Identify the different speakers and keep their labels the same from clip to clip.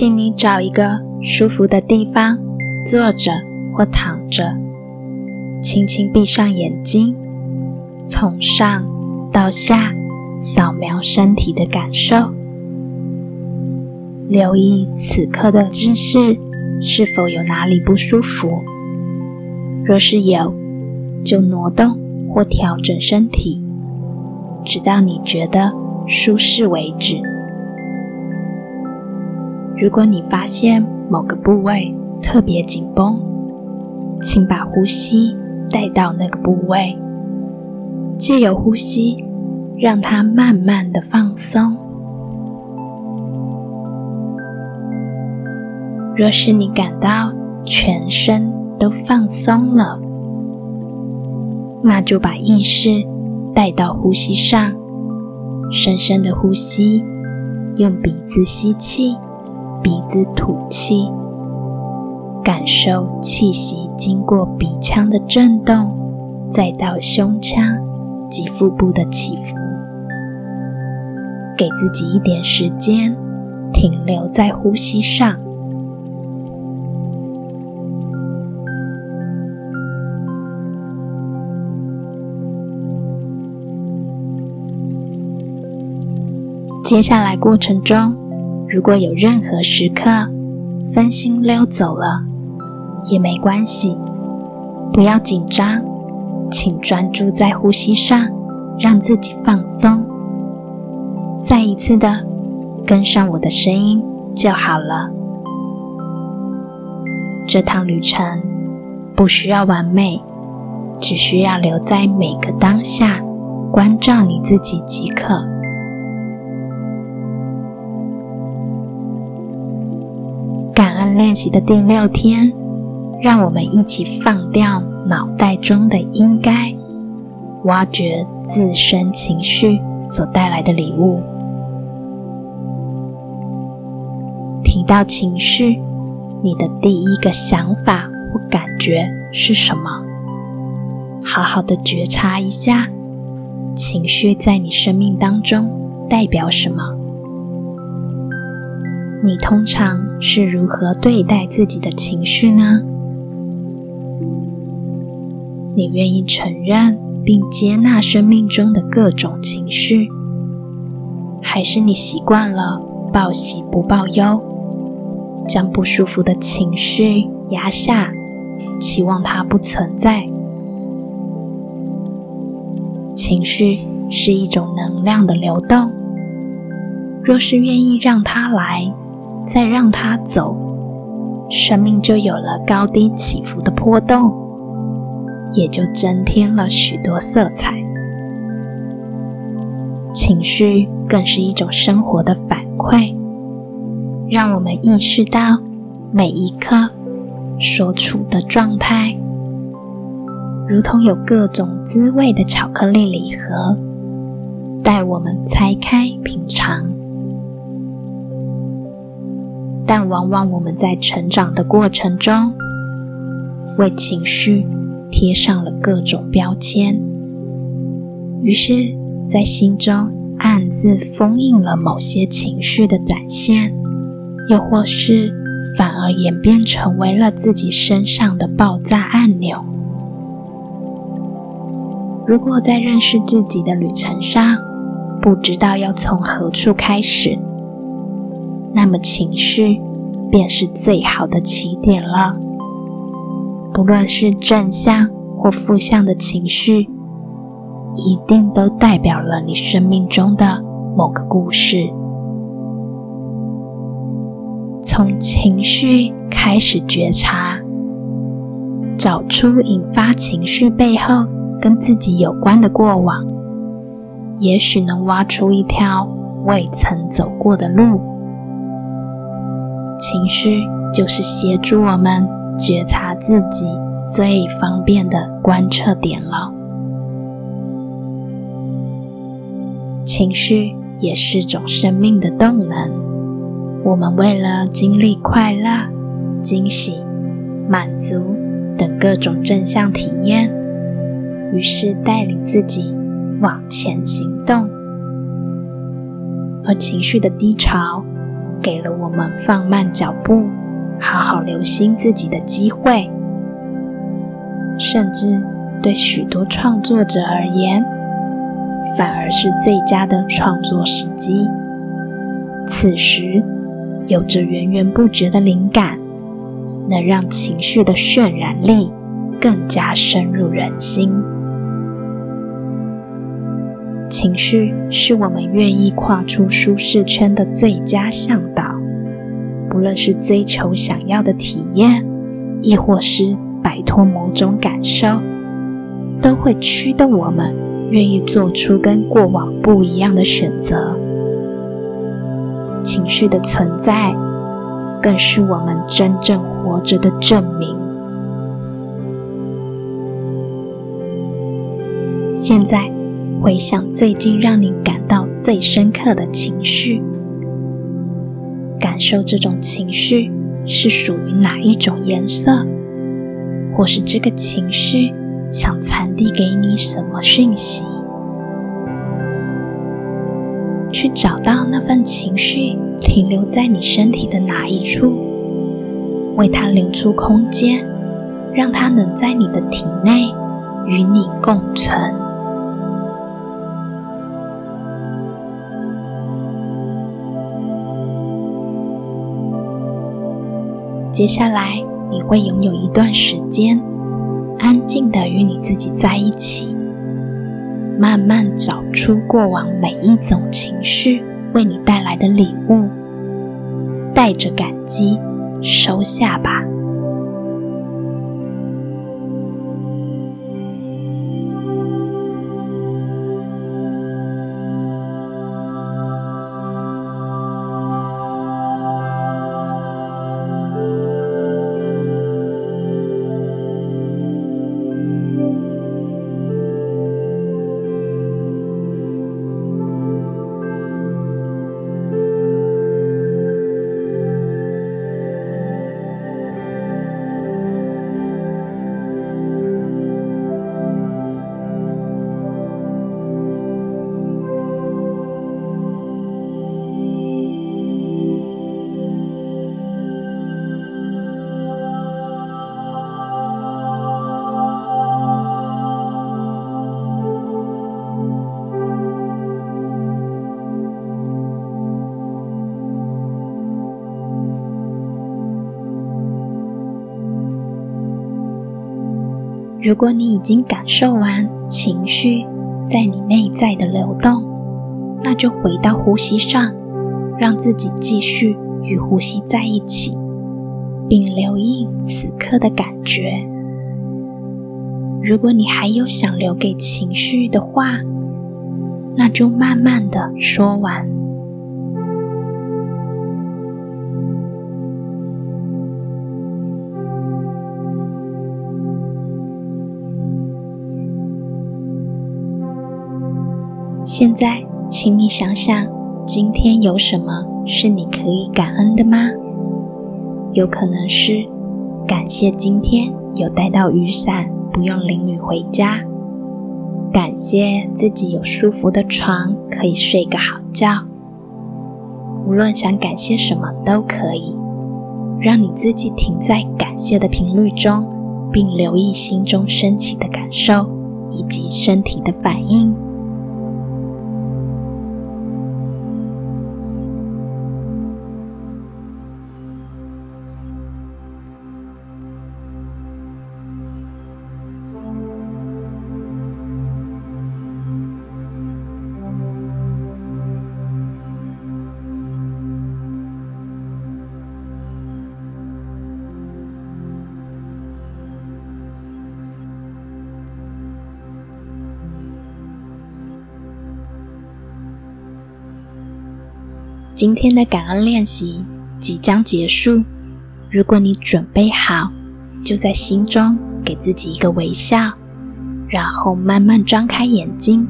Speaker 1: 请你找一个舒服的地方坐着或躺着，轻轻闭上眼睛，从上到下扫描身体的感受，留意此刻的姿势是否有哪里不舒服。若是有，就挪动或调整身体，直到你觉得舒适为止。如果你发现某个部位特别紧绷，请把呼吸带到那个部位，借由呼吸让它慢慢的放松。若是你感到全身都放松了，那就把意识带到呼吸上，深深的呼吸，用鼻子吸气。鼻子吐气，感受气息经过鼻腔的震动，再到胸腔及腹部的起伏。给自己一点时间，停留在呼吸上。接下来过程中。如果有任何时刻分心溜走了，也没关系，不要紧张，请专注在呼吸上，让自己放松。再一次的跟上我的声音就好了。这趟旅程不需要完美，只需要留在每个当下，关照你自己即可。练习的第六天，让我们一起放掉脑袋中的“应该”，挖掘自身情绪所带来的礼物。提到情绪，你的第一个想法或感觉是什么？好好的觉察一下，情绪在你生命当中代表什么？你通常是如何对待自己的情绪呢？你愿意承认并接纳生命中的各种情绪，还是你习惯了报喜不报忧，将不舒服的情绪压下，期望它不存在？情绪是一种能量的流动，若是愿意让它来。再让它走，生命就有了高低起伏的波动，也就增添了许多色彩。情绪更是一种生活的反馈，让我们意识到每一刻所处的状态，如同有各种滋味的巧克力礼盒，带我们拆开品尝。但往往我们在成长的过程中，为情绪贴上了各种标签，于是，在心中暗自封印了某些情绪的展现，又或是反而演变成为了自己身上的爆炸按钮。如果在认识自己的旅程上，不知道要从何处开始。那么情绪便是最好的起点了。不论是正向或负向的情绪，一定都代表了你生命中的某个故事。从情绪开始觉察，找出引发情绪背后跟自己有关的过往，也许能挖出一条未曾走过的路。情绪就是协助我们觉察自己最方便的观测点了。情绪也是种生命的动能。我们为了经历快乐、惊喜、满足等各种正向体验，于是带领自己往前行动。而情绪的低潮。给了我们放慢脚步、好好留心自己的机会，甚至对许多创作者而言，反而是最佳的创作时机。此时，有着源源不绝的灵感，能让情绪的渲染力更加深入人心。情绪是我们愿意跨出舒适圈的最佳向导。不论是追求想要的体验，亦或是摆脱某种感受，都会驱动我们愿意做出跟过往不一样的选择。情绪的存在，更是我们真正活着的证明。现在。回想最近让你感到最深刻的情绪，感受这种情绪是属于哪一种颜色，或是这个情绪想传递给你什么讯息？去找到那份情绪停留在你身体的哪一处，为它留出空间，让它能在你的体内与你共存。接下来，你会拥有一段时间，安静的与你自己在一起，慢慢找出过往每一种情绪为你带来的礼物，带着感激收下吧。如果你已经感受完情绪在你内在的流动，那就回到呼吸上，让自己继续与呼吸在一起，并留意此刻的感觉。如果你还有想留给情绪的话，那就慢慢的说完。现在，请你想想，今天有什么是你可以感恩的吗？有可能是感谢今天有带到雨伞，不用淋雨回家；感谢自己有舒服的床，可以睡个好觉。无论想感谢什么都可以，让你自己停在感谢的频率中，并留意心中升起的感受以及身体的反应。今天的感恩练习即将结束。如果你准备好，就在心中给自己一个微笑，然后慢慢张开眼睛，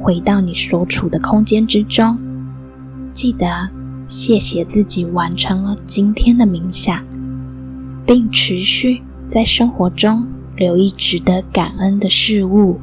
Speaker 1: 回到你所处的空间之中。记得谢谢自己完成了今天的冥想，并持续在生活中留意值得感恩的事物。